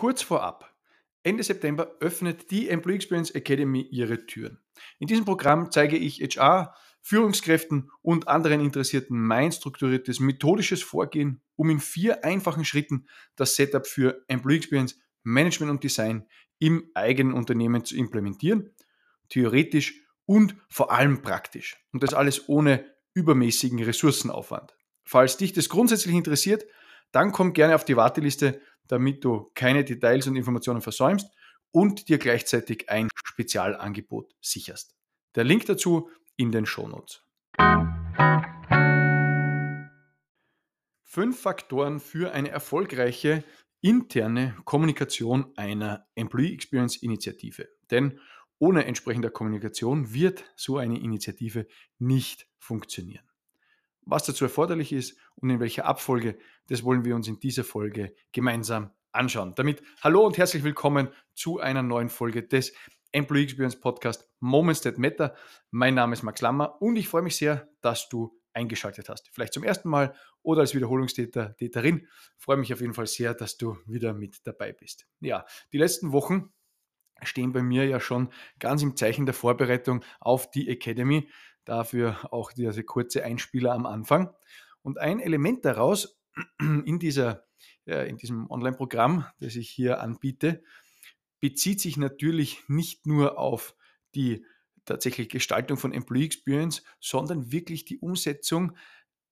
Kurz vorab. Ende September öffnet die Employee Experience Academy ihre Türen. In diesem Programm zeige ich HR, Führungskräften und anderen Interessierten mein strukturiertes methodisches Vorgehen, um in vier einfachen Schritten das Setup für Employee Experience Management und Design im eigenen Unternehmen zu implementieren, theoretisch und vor allem praktisch. Und das alles ohne übermäßigen Ressourcenaufwand. Falls dich das grundsätzlich interessiert, dann komm gerne auf die Warteliste damit du keine Details und Informationen versäumst und dir gleichzeitig ein Spezialangebot sicherst. Der Link dazu in den Shownotes. Fünf Faktoren für eine erfolgreiche interne Kommunikation einer Employee Experience Initiative. Denn ohne entsprechender Kommunikation wird so eine Initiative nicht funktionieren. Was dazu erforderlich ist und in welcher Abfolge, das wollen wir uns in dieser Folge gemeinsam anschauen. Damit hallo und herzlich willkommen zu einer neuen Folge des Employee Experience Podcast Moments That Matter. Mein Name ist Max Lammer und ich freue mich sehr, dass du eingeschaltet hast. Vielleicht zum ersten Mal oder als Wiederholungstäter, Täterin. freue mich auf jeden Fall sehr, dass du wieder mit dabei bist. Ja, die letzten Wochen stehen bei mir ja schon ganz im Zeichen der Vorbereitung auf die Academy. Dafür auch diese kurze Einspieler am Anfang. Und ein Element daraus in, dieser, in diesem Online-Programm, das ich hier anbiete, bezieht sich natürlich nicht nur auf die tatsächliche Gestaltung von Employee Experience, sondern wirklich die Umsetzung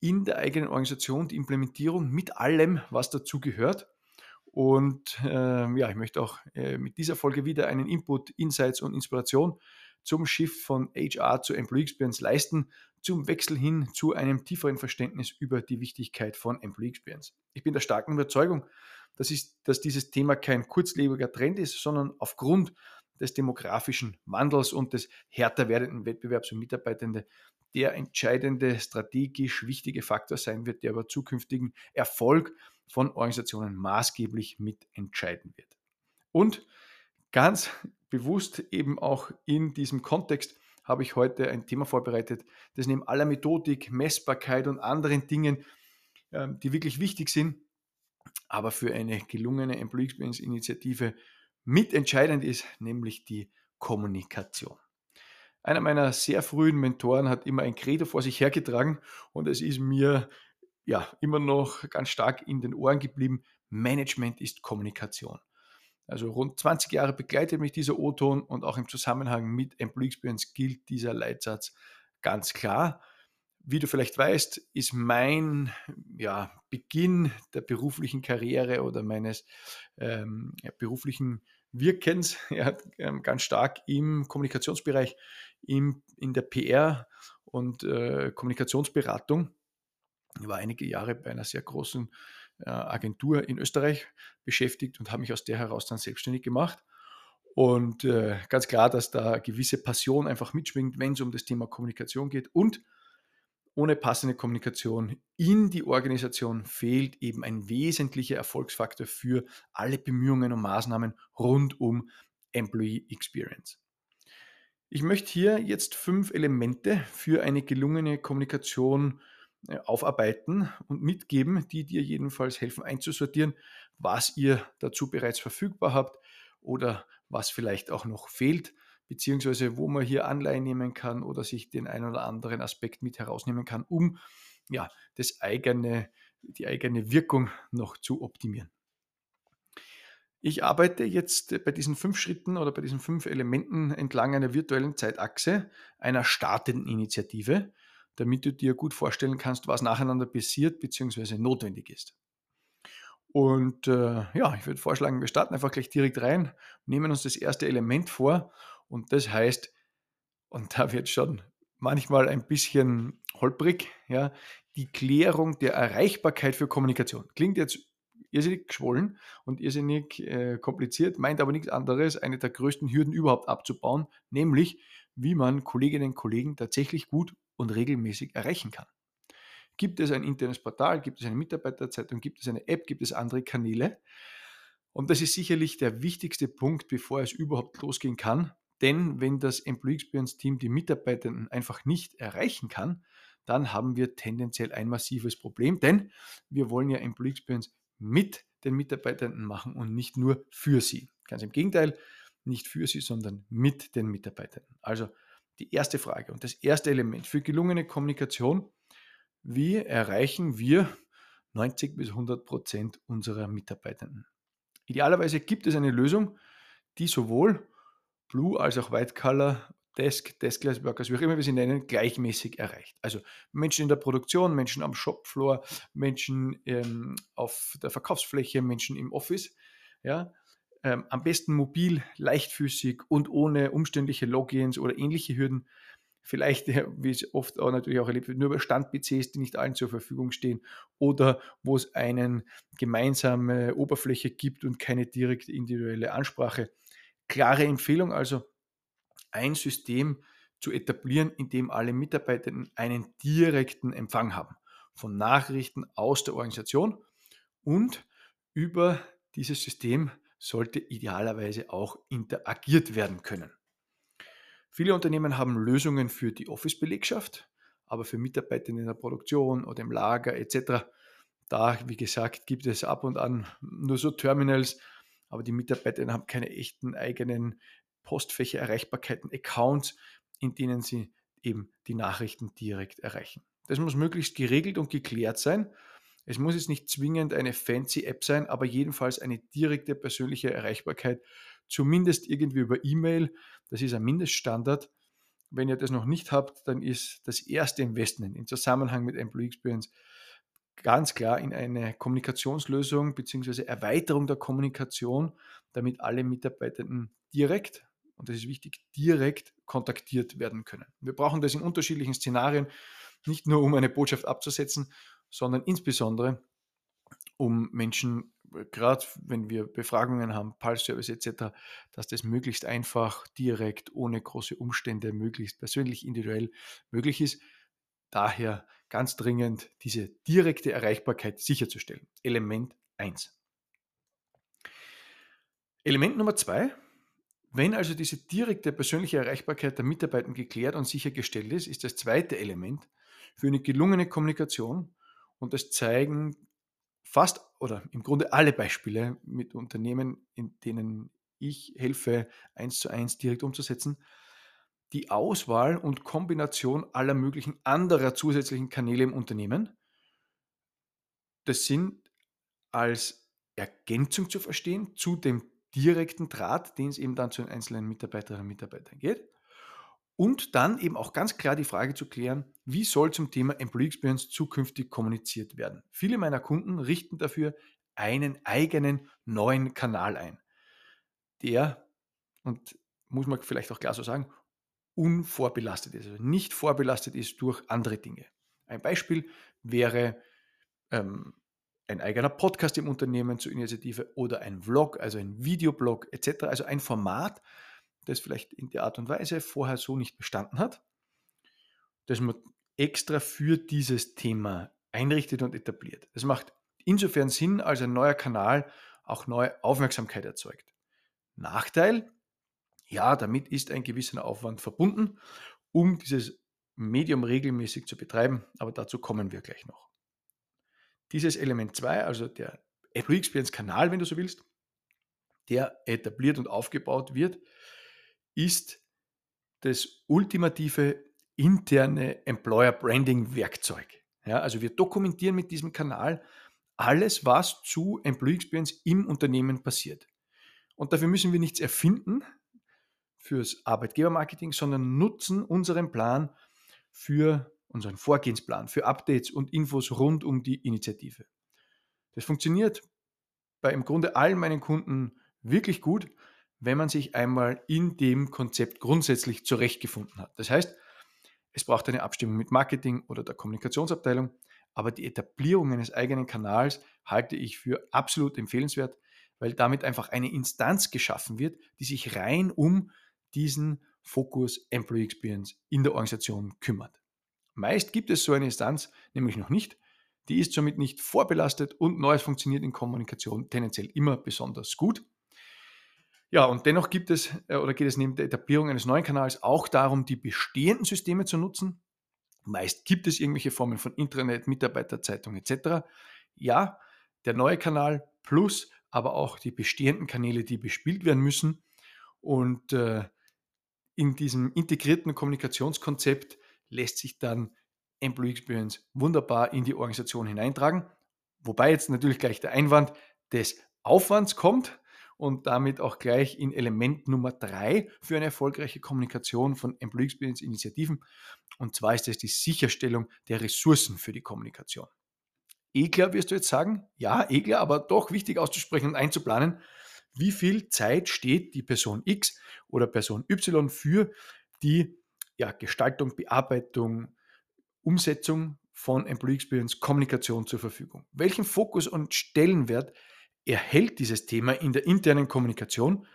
in der eigenen Organisation, die Implementierung mit allem, was dazu gehört. Und äh, ja, ich möchte auch äh, mit dieser Folge wieder einen Input, Insights und Inspiration zum Shift von HR zu Employee Experience leisten, zum Wechsel hin zu einem tieferen Verständnis über die Wichtigkeit von Employee Experience. Ich bin der starken Überzeugung, dass, ist, dass dieses Thema kein kurzlebiger Trend ist, sondern aufgrund des demografischen Wandels und des härter werdenden Wettbewerbs um Mitarbeitende der entscheidende, strategisch wichtige Faktor sein wird, der über zukünftigen Erfolg von Organisationen maßgeblich mitentscheiden wird. Und ganz bewusst eben auch in diesem Kontext habe ich heute ein Thema vorbereitet, das neben aller Methodik, Messbarkeit und anderen Dingen, ähm, die wirklich wichtig sind, aber für eine gelungene Employee Experience Initiative mitentscheidend ist, nämlich die Kommunikation. Einer meiner sehr frühen Mentoren hat immer ein Credo vor sich hergetragen und es ist mir ja immer noch ganz stark in den Ohren geblieben. Management ist Kommunikation. Also rund 20 Jahre begleitet mich dieser O-Ton und auch im Zusammenhang mit Employee Experience gilt dieser Leitsatz ganz klar. Wie du vielleicht weißt, ist mein ja, Beginn der beruflichen Karriere oder meines ähm, beruflichen Wirkens ja, ähm, ganz stark im Kommunikationsbereich, im, in der PR und äh, Kommunikationsberatung. Ich war einige Jahre bei einer sehr großen Agentur in Österreich beschäftigt und habe mich aus der heraus dann selbstständig gemacht. Und äh, ganz klar, dass da gewisse Passion einfach mitschwingt, wenn es um das Thema Kommunikation geht. Und ohne passende Kommunikation in die Organisation fehlt eben ein wesentlicher Erfolgsfaktor für alle Bemühungen und Maßnahmen rund um Employee Experience. Ich möchte hier jetzt fünf Elemente für eine gelungene Kommunikation äh, aufarbeiten und mitgeben, die dir jedenfalls helfen einzusortieren, was ihr dazu bereits verfügbar habt oder was vielleicht auch noch fehlt, beziehungsweise wo man hier Anleihen nehmen kann oder sich den einen oder anderen Aspekt mit herausnehmen kann, um ja, das eigene, die eigene Wirkung noch zu optimieren. Ich arbeite jetzt bei diesen fünf Schritten oder bei diesen fünf Elementen entlang einer virtuellen Zeitachse einer startenden Initiative damit du dir gut vorstellen kannst, was nacheinander passiert bzw. notwendig ist. Und äh, ja, ich würde vorschlagen, wir starten einfach gleich direkt rein, nehmen uns das erste Element vor und das heißt, und da wird schon manchmal ein bisschen holprig, ja, die Klärung der Erreichbarkeit für Kommunikation. Klingt jetzt irrsinnig geschwollen und irrsinnig äh, kompliziert, meint aber nichts anderes, eine der größten Hürden überhaupt abzubauen, nämlich wie man Kolleginnen und Kollegen tatsächlich gut und regelmäßig erreichen kann. Gibt es ein internes Portal, gibt es eine Mitarbeiterzeitung, gibt es eine App, gibt es andere Kanäle? Und das ist sicherlich der wichtigste Punkt, bevor es überhaupt losgehen kann. Denn wenn das Employee Experience Team die Mitarbeitenden einfach nicht erreichen kann, dann haben wir tendenziell ein massives Problem, denn wir wollen ja Employee Experience mit den Mitarbeitenden machen und nicht nur für sie. Ganz im Gegenteil, nicht für sie, sondern mit den Mitarbeitenden. Also die erste Frage und das erste Element für gelungene Kommunikation, wie erreichen wir 90 bis 100 Prozent unserer Mitarbeitenden? Idealerweise gibt es eine Lösung, die sowohl Blue als auch White Color Desk, Deskless Workers, wie auch immer wir sie nennen, gleichmäßig erreicht. Also Menschen in der Produktion, Menschen am Shopfloor, Menschen ähm, auf der Verkaufsfläche, Menschen im Office. Ja, ähm, am besten mobil, leichtfüßig und ohne umständliche Logins oder ähnliche Hürden. Vielleicht, wie es oft auch natürlich auch erlebt wird, nur über Stand-PCs, die nicht allen zur Verfügung stehen oder wo es eine gemeinsame Oberfläche gibt und keine direkte individuelle Ansprache. Klare Empfehlung also, ein System zu etablieren, in dem alle Mitarbeitenden einen direkten Empfang haben von Nachrichten aus der Organisation und über dieses System sollte idealerweise auch interagiert werden können. Viele Unternehmen haben Lösungen für die Office-Belegschaft, aber für Mitarbeiter in der Produktion oder im Lager etc., da, wie gesagt, gibt es ab und an nur so Terminals, aber die Mitarbeiter haben keine echten eigenen Postfächer, Erreichbarkeiten, Accounts, in denen sie eben die Nachrichten direkt erreichen. Das muss möglichst geregelt und geklärt sein. Es muss jetzt nicht zwingend eine fancy App sein, aber jedenfalls eine direkte persönliche Erreichbarkeit, zumindest irgendwie über E-Mail. Das ist ein Mindeststandard. Wenn ihr das noch nicht habt, dann ist das erste Investment im Zusammenhang mit Employee Experience ganz klar in eine Kommunikationslösung bzw. Erweiterung der Kommunikation, damit alle Mitarbeitenden direkt und das ist wichtig, direkt kontaktiert werden können. Wir brauchen das in unterschiedlichen Szenarien, nicht nur um eine Botschaft abzusetzen, sondern insbesondere um Menschen, gerade wenn wir Befragungen haben, Pulse-Service etc., dass das möglichst einfach, direkt, ohne große Umstände, möglichst persönlich, individuell möglich ist. Daher ganz dringend diese direkte Erreichbarkeit sicherzustellen. Element 1. Element Nummer 2 wenn also diese direkte persönliche Erreichbarkeit der Mitarbeiter geklärt und sichergestellt ist, ist das zweite Element für eine gelungene Kommunikation und das zeigen fast oder im Grunde alle Beispiele mit Unternehmen, in denen ich helfe, eins zu eins direkt umzusetzen, die Auswahl und Kombination aller möglichen anderer zusätzlichen Kanäle im Unternehmen. Das sind als Ergänzung zu verstehen zu dem direkten Draht, den es eben dann zu den einzelnen Mitarbeiterinnen und Mitarbeitern geht. Und dann eben auch ganz klar die Frage zu klären, wie soll zum Thema Employee Experience zukünftig kommuniziert werden. Viele meiner Kunden richten dafür einen eigenen neuen Kanal ein, der, und muss man vielleicht auch klar so sagen, unvorbelastet ist, also nicht vorbelastet ist durch andere Dinge. Ein Beispiel wäre ähm, ein eigener Podcast im Unternehmen zur Initiative oder ein Vlog, also ein Videoblog etc. Also ein Format, das vielleicht in der Art und Weise vorher so nicht bestanden hat, das man extra für dieses Thema einrichtet und etabliert. Das macht insofern Sinn, als ein neuer Kanal auch neue Aufmerksamkeit erzeugt. Nachteil, ja, damit ist ein gewisser Aufwand verbunden, um dieses Medium regelmäßig zu betreiben, aber dazu kommen wir gleich noch. Dieses Element 2, also der Employee Experience Kanal, wenn du so willst, der etabliert und aufgebaut wird, ist das ultimative interne Employer Branding Werkzeug. Ja, also wir dokumentieren mit diesem Kanal alles, was zu Employee Experience im Unternehmen passiert. Und dafür müssen wir nichts erfinden fürs Arbeitgebermarketing, sondern nutzen unseren Plan für unseren Vorgehensplan für Updates und Infos rund um die Initiative. Das funktioniert bei im Grunde allen meinen Kunden wirklich gut, wenn man sich einmal in dem Konzept grundsätzlich zurechtgefunden hat. Das heißt, es braucht eine Abstimmung mit Marketing oder der Kommunikationsabteilung, aber die Etablierung eines eigenen Kanals halte ich für absolut empfehlenswert, weil damit einfach eine Instanz geschaffen wird, die sich rein um diesen Fokus Employee Experience in der Organisation kümmert. Meist gibt es so eine Instanz nämlich noch nicht. Die ist somit nicht vorbelastet und Neues funktioniert in Kommunikation tendenziell immer besonders gut. Ja, und dennoch gibt es äh, oder geht es neben der Etablierung eines neuen Kanals auch darum, die bestehenden Systeme zu nutzen. Meist gibt es irgendwelche Formen von Intranet, Mitarbeiterzeitung etc. Ja, der neue Kanal plus aber auch die bestehenden Kanäle, die bespielt werden müssen. Und äh, in diesem integrierten Kommunikationskonzept lässt sich dann Employee Experience wunderbar in die Organisation hineintragen. Wobei jetzt natürlich gleich der Einwand des Aufwands kommt und damit auch gleich in Element Nummer drei für eine erfolgreiche Kommunikation von Employee Experience Initiativen. Und zwar ist es die Sicherstellung der Ressourcen für die Kommunikation. Ekler wirst du jetzt sagen? Ja, ekler, aber doch wichtig auszusprechen und einzuplanen. Wie viel Zeit steht die Person X oder Person Y für die ja, Gestaltung, Bearbeitung, Umsetzung von Employee Experience Kommunikation zur Verfügung? Welchen Fokus und Stellenwert erhält dieses Thema in der internen Kommunikation?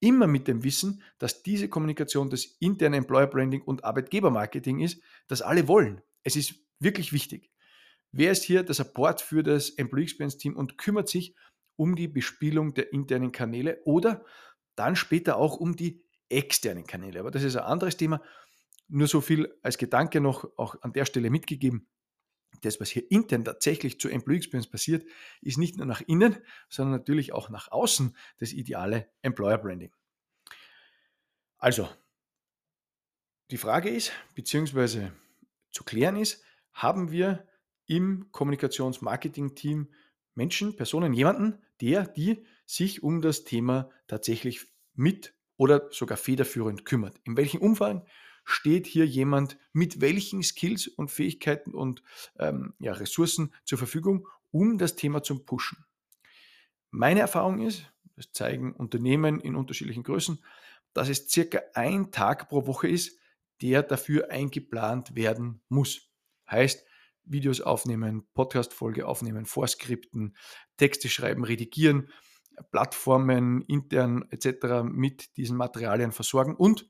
Immer mit dem Wissen, dass diese Kommunikation das interne Employer Branding und Arbeitgebermarketing ist, das alle wollen. Es ist wirklich wichtig. Wer ist hier der Support für das Employee Experience Team und kümmert sich um die Bespielung der internen Kanäle oder dann später auch um die externen Kanäle. Aber das ist ein anderes Thema. Nur so viel als Gedanke noch auch an der Stelle mitgegeben. Das, was hier intern tatsächlich zur Employee Experience passiert, ist nicht nur nach innen, sondern natürlich auch nach außen das ideale Employer Branding. Also, die Frage ist, beziehungsweise zu klären ist, haben wir im Kommunikationsmarketing-Team Menschen, Personen, jemanden, der, die sich um das Thema tatsächlich mit oder sogar federführend kümmert. In welchem Umfang steht hier jemand mit welchen Skills und Fähigkeiten und ähm, ja, Ressourcen zur Verfügung, um das Thema zu pushen? Meine Erfahrung ist, das zeigen Unternehmen in unterschiedlichen Größen, dass es circa ein Tag pro Woche ist, der dafür eingeplant werden muss. Heißt, Videos aufnehmen, Podcast-Folge aufnehmen, Vorskripten, Texte schreiben, redigieren, Plattformen intern etc. mit diesen Materialien versorgen und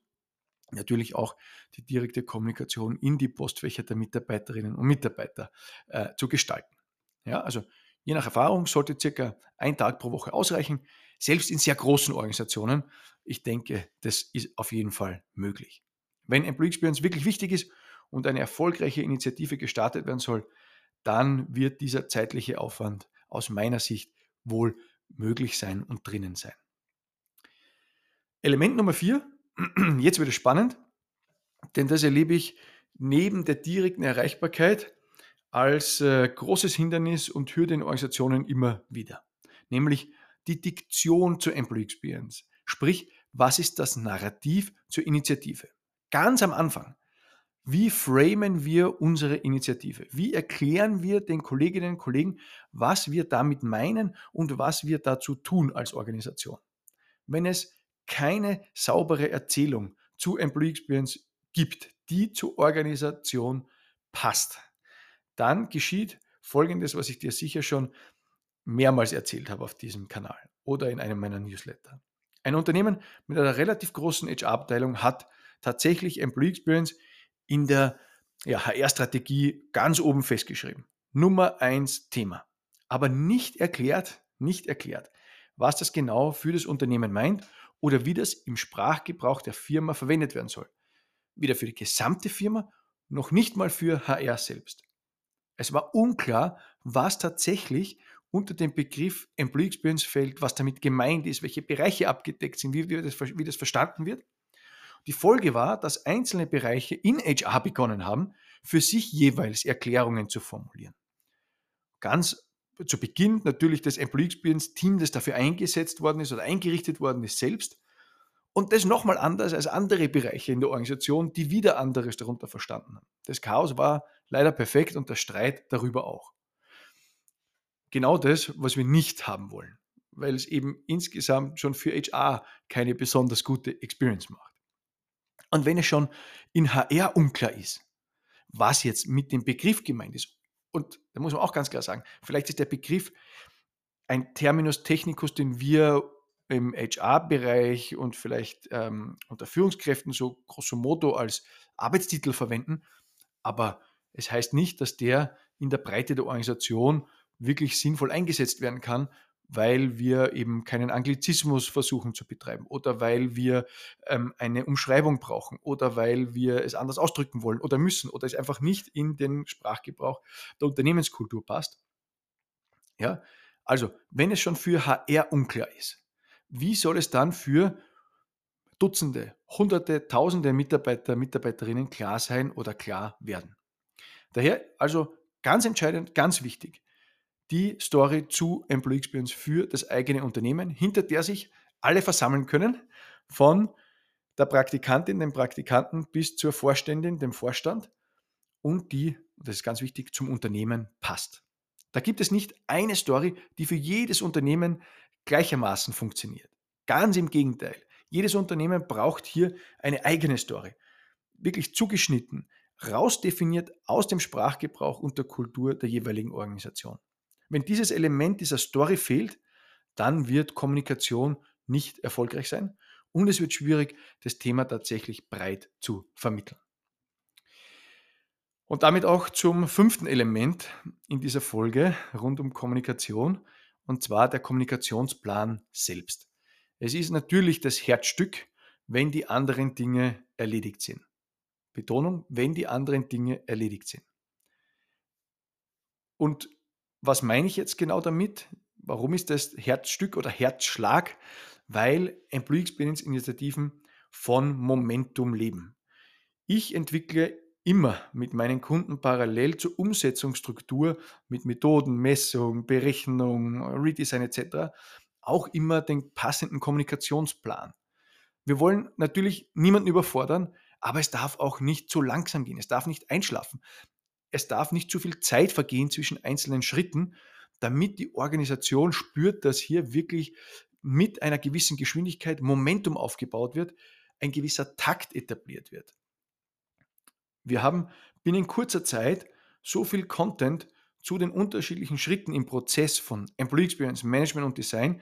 natürlich auch die direkte Kommunikation in die Postfächer der Mitarbeiterinnen und Mitarbeiter äh, zu gestalten. Ja, also je nach Erfahrung sollte circa ein Tag pro Woche ausreichen, selbst in sehr großen Organisationen. Ich denke, das ist auf jeden Fall möglich. Wenn Employee Experience wirklich wichtig ist und eine erfolgreiche Initiative gestartet werden soll, dann wird dieser zeitliche Aufwand aus meiner Sicht wohl möglich sein und drinnen sein. Element Nummer vier, jetzt wird es spannend, denn das erlebe ich neben der direkten Erreichbarkeit als äh, großes Hindernis und Hürde in Organisationen immer wieder, nämlich die Diktion zur Employee Experience. Sprich, was ist das Narrativ zur Initiative? Ganz am Anfang wie framen wir unsere Initiative? Wie erklären wir den Kolleginnen und Kollegen, was wir damit meinen und was wir dazu tun als Organisation? Wenn es keine saubere Erzählung zu Employee Experience gibt, die zur Organisation passt, dann geschieht Folgendes, was ich dir sicher schon mehrmals erzählt habe auf diesem Kanal oder in einem meiner Newsletter. Ein Unternehmen mit einer relativ großen HR-Abteilung hat tatsächlich Employee Experience in der ja, HR-Strategie ganz oben festgeschrieben. Nummer eins Thema. Aber nicht erklärt, nicht erklärt, was das genau für das Unternehmen meint oder wie das im Sprachgebrauch der Firma verwendet werden soll. Weder für die gesamte Firma noch nicht mal für HR selbst. Es war unklar, was tatsächlich unter dem Begriff Employee Experience fällt, was damit gemeint ist, welche Bereiche abgedeckt sind, wie, das, wie das verstanden wird. Die Folge war, dass einzelne Bereiche in HR begonnen haben, für sich jeweils Erklärungen zu formulieren. Ganz zu Beginn natürlich das Employee Experience Team, das dafür eingesetzt worden ist oder eingerichtet worden ist, selbst. Und das nochmal anders als andere Bereiche in der Organisation, die wieder anderes darunter verstanden haben. Das Chaos war leider perfekt und der Streit darüber auch. Genau das, was wir nicht haben wollen, weil es eben insgesamt schon für HR keine besonders gute Experience macht. Und wenn es schon in HR unklar ist, was jetzt mit dem Begriff gemeint ist, und da muss man auch ganz klar sagen, vielleicht ist der Begriff ein Terminus technicus, den wir im HR-Bereich und vielleicht ähm, unter Führungskräften so grosso modo als Arbeitstitel verwenden, aber es heißt nicht, dass der in der Breite der Organisation wirklich sinnvoll eingesetzt werden kann, weil wir eben keinen Anglizismus versuchen zu betreiben oder weil wir ähm, eine Umschreibung brauchen oder weil wir es anders ausdrücken wollen oder müssen oder es einfach nicht in den Sprachgebrauch der Unternehmenskultur passt. Ja, Also, wenn es schon für HR unklar ist, wie soll es dann für Dutzende, Hunderte, Tausende Mitarbeiter, Mitarbeiterinnen klar sein oder klar werden? Daher also ganz entscheidend, ganz wichtig, die Story zu Employee Experience für das eigene Unternehmen, hinter der sich alle versammeln können, von der Praktikantin, dem Praktikanten bis zur Vorständin, dem Vorstand und die, das ist ganz wichtig, zum Unternehmen passt. Da gibt es nicht eine Story, die für jedes Unternehmen gleichermaßen funktioniert. Ganz im Gegenteil. Jedes Unternehmen braucht hier eine eigene Story. Wirklich zugeschnitten, rausdefiniert aus dem Sprachgebrauch und der Kultur der jeweiligen Organisation. Wenn dieses Element dieser Story fehlt, dann wird Kommunikation nicht erfolgreich sein und es wird schwierig, das Thema tatsächlich breit zu vermitteln. Und damit auch zum fünften Element in dieser Folge rund um Kommunikation, und zwar der Kommunikationsplan selbst. Es ist natürlich das Herzstück, wenn die anderen Dinge erledigt sind. Betonung, wenn die anderen Dinge erledigt sind. Und was meine ich jetzt genau damit? Warum ist das Herzstück oder Herzschlag? Weil Employee Experience Initiativen von Momentum leben. Ich entwickle immer mit meinen Kunden parallel zur Umsetzungsstruktur mit Methoden, Messung, Berechnung, Redesign etc. auch immer den passenden Kommunikationsplan. Wir wollen natürlich niemanden überfordern, aber es darf auch nicht zu langsam gehen, es darf nicht einschlafen. Es darf nicht zu viel Zeit vergehen zwischen einzelnen Schritten, damit die Organisation spürt, dass hier wirklich mit einer gewissen Geschwindigkeit Momentum aufgebaut wird, ein gewisser Takt etabliert wird. Wir haben binnen kurzer Zeit so viel Content zu den unterschiedlichen Schritten im Prozess von Employee Experience, Management und Design,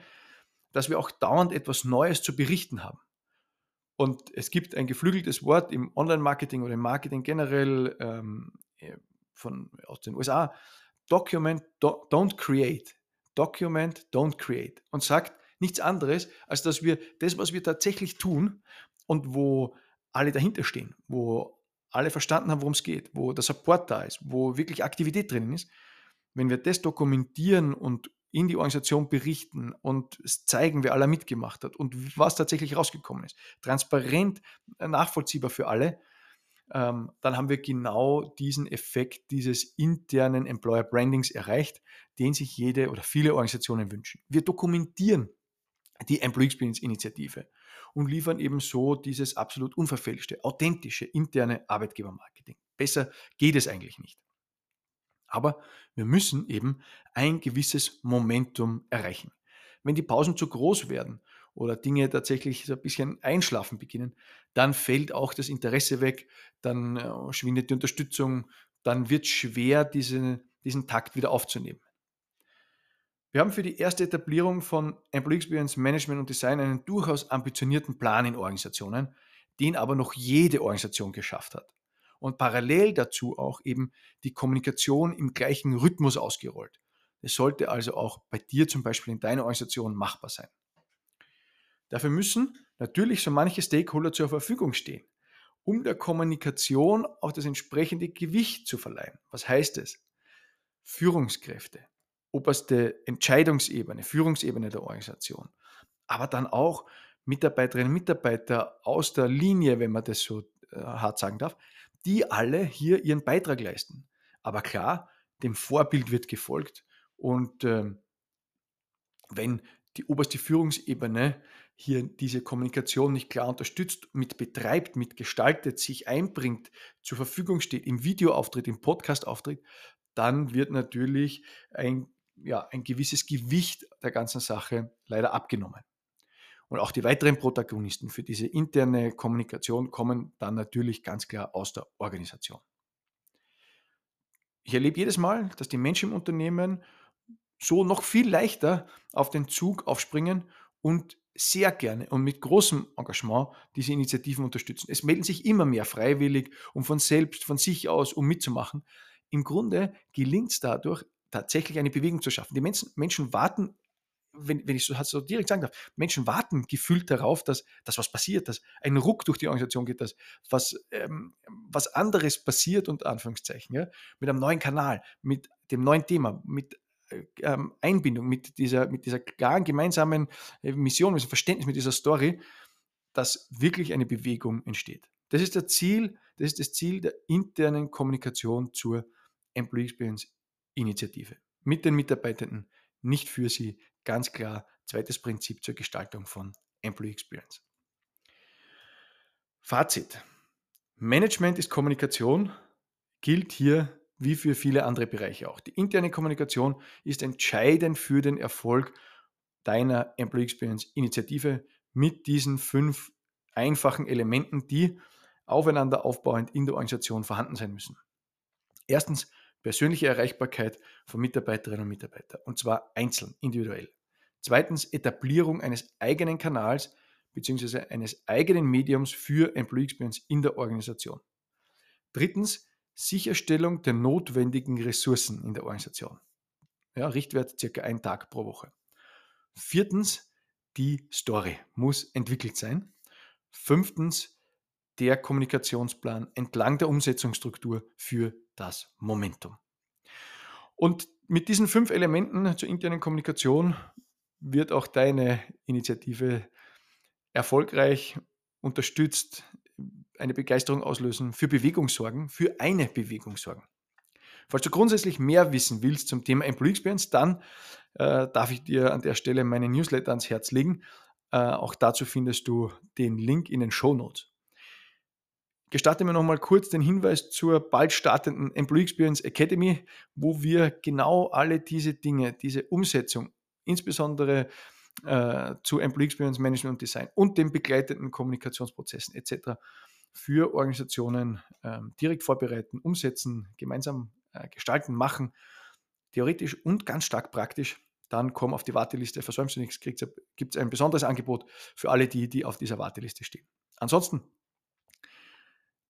dass wir auch dauernd etwas Neues zu berichten haben. Und es gibt ein geflügeltes Wort im Online-Marketing oder im Marketing generell ähm, äh, von, aus den USA, Document, do, don't create. Document, don't create. Und sagt nichts anderes, als dass wir das, was wir tatsächlich tun und wo alle dahinter stehen, wo alle verstanden haben, worum es geht, wo der Support da ist, wo wirklich Aktivität drinnen ist, wenn wir das dokumentieren und in die Organisation berichten und zeigen, wer aller mitgemacht hat und was tatsächlich rausgekommen ist, transparent äh, nachvollziehbar für alle, dann haben wir genau diesen Effekt dieses internen Employer Brandings erreicht, den sich jede oder viele Organisationen wünschen. Wir dokumentieren die Employee Experience Initiative und liefern eben so dieses absolut unverfälschte, authentische interne Arbeitgebermarketing. Besser geht es eigentlich nicht. Aber wir müssen eben ein gewisses Momentum erreichen. Wenn die Pausen zu groß werden oder Dinge tatsächlich so ein bisschen einschlafen beginnen, dann fällt auch das Interesse weg, dann äh, schwindet die Unterstützung, dann wird schwer, diese, diesen Takt wieder aufzunehmen. Wir haben für die erste Etablierung von Employee Experience Management und Design einen durchaus ambitionierten Plan in Organisationen, den aber noch jede Organisation geschafft hat. Und parallel dazu auch eben die Kommunikation im gleichen Rhythmus ausgerollt. Es sollte also auch bei dir zum Beispiel in deiner Organisation machbar sein. Dafür müssen natürlich so manche Stakeholder zur Verfügung stehen, um der Kommunikation auch das entsprechende Gewicht zu verleihen. Was heißt es? Führungskräfte, oberste Entscheidungsebene, Führungsebene der Organisation, aber dann auch Mitarbeiterinnen und Mitarbeiter aus der Linie, wenn man das so äh, hart sagen darf, die alle hier ihren Beitrag leisten. Aber klar, dem Vorbild wird gefolgt und äh, wenn die oberste Führungsebene hier diese Kommunikation nicht klar unterstützt, mit betreibt, mit gestaltet, sich einbringt, zur Verfügung steht, im Videoauftritt, im Podcastauftritt, dann wird natürlich ein ja, ein gewisses Gewicht der ganzen Sache leider abgenommen. Und auch die weiteren Protagonisten für diese interne Kommunikation kommen dann natürlich ganz klar aus der Organisation. Ich erlebe jedes Mal, dass die Menschen im Unternehmen so noch viel leichter auf den Zug aufspringen und sehr gerne und mit großem Engagement diese Initiativen unterstützen. Es melden sich immer mehr freiwillig und von selbst, von sich aus, um mitzumachen. Im Grunde gelingt es dadurch, tatsächlich eine Bewegung zu schaffen. Die Menschen, Menschen warten, wenn, wenn ich so, so direkt sagen darf, Menschen warten gefühlt darauf, dass, dass was passiert, dass ein Ruck durch die Organisation geht, dass was, ähm, was anderes passiert, unter Anführungszeichen, ja, mit einem neuen Kanal, mit dem neuen Thema, mit ähm, Einbindung, mit dieser, mit dieser klaren gemeinsamen äh, Mission, mit diesem Verständnis, mit dieser Story, dass wirklich eine Bewegung entsteht. Das ist, das Ziel, das ist das Ziel der internen Kommunikation zur Employee Experience Initiative. Mit den Mitarbeitenden, nicht für sie. Ganz klar, zweites Prinzip zur Gestaltung von Employee Experience. Fazit. Management ist Kommunikation, gilt hier wie für viele andere Bereiche auch. Die interne Kommunikation ist entscheidend für den Erfolg deiner Employee Experience Initiative mit diesen fünf einfachen Elementen, die aufeinander aufbauend in der Organisation vorhanden sein müssen. Erstens persönliche Erreichbarkeit von Mitarbeiterinnen und Mitarbeitern und zwar einzeln, individuell. Zweitens Etablierung eines eigenen Kanals bzw. eines eigenen Mediums für Employee Experience in der Organisation. Drittens Sicherstellung der notwendigen Ressourcen in der Organisation. Ja, Richtwert circa ein Tag pro Woche. Viertens, die Story muss entwickelt sein. Fünftens, der Kommunikationsplan entlang der Umsetzungsstruktur für das Momentum. Und mit diesen fünf Elementen zur internen Kommunikation wird auch deine Initiative erfolgreich unterstützt, eine Begeisterung auslösen, für Bewegung sorgen, für eine Bewegung sorgen. Falls du grundsätzlich mehr wissen willst zum Thema Employee Experience, dann äh, darf ich dir an der Stelle meine Newsletter ans Herz legen. Äh, auch dazu findest du den Link in den Show Notes. Gestatte mir nochmal kurz den Hinweis zur bald startenden Employee Experience Academy, wo wir genau alle diese Dinge, diese Umsetzung, insbesondere äh, zu Employee Experience Management und Design und den begleitenden Kommunikationsprozessen etc. für Organisationen äh, direkt vorbereiten, umsetzen, gemeinsam äh, gestalten, machen, theoretisch und ganz stark praktisch. Dann komm auf die Warteliste, versäumst du nichts, gibt es ein besonderes Angebot für alle die, die auf dieser Warteliste stehen. Ansonsten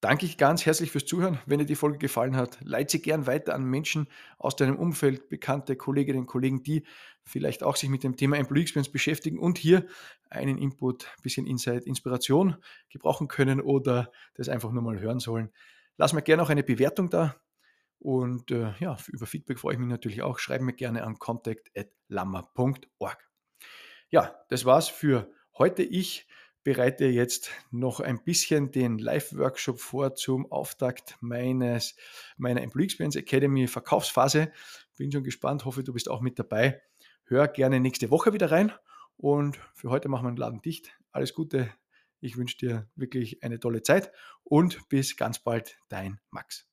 danke ich ganz herzlich fürs Zuhören. Wenn dir die Folge gefallen hat, leite sie gern weiter an Menschen aus deinem Umfeld, bekannte Kolleginnen und Kollegen, die vielleicht auch sich mit dem Thema Employee Experience beschäftigen und hier einen Input, ein bisschen Insight, Inspiration gebrauchen können oder das einfach nur mal hören sollen. Lass mir gerne auch eine Bewertung da. Und äh, ja, über Feedback freue ich mich natürlich auch. Schreib mir gerne an contact.lammer.org. Ja, das war's für heute. Ich bereite jetzt noch ein bisschen den Live-Workshop vor zum Auftakt meines, meiner Employee Experience Academy Verkaufsphase. Bin schon gespannt, hoffe, du bist auch mit dabei. Hör gerne nächste Woche wieder rein und für heute machen wir den Laden dicht. Alles Gute, ich wünsche dir wirklich eine tolle Zeit und bis ganz bald, dein Max.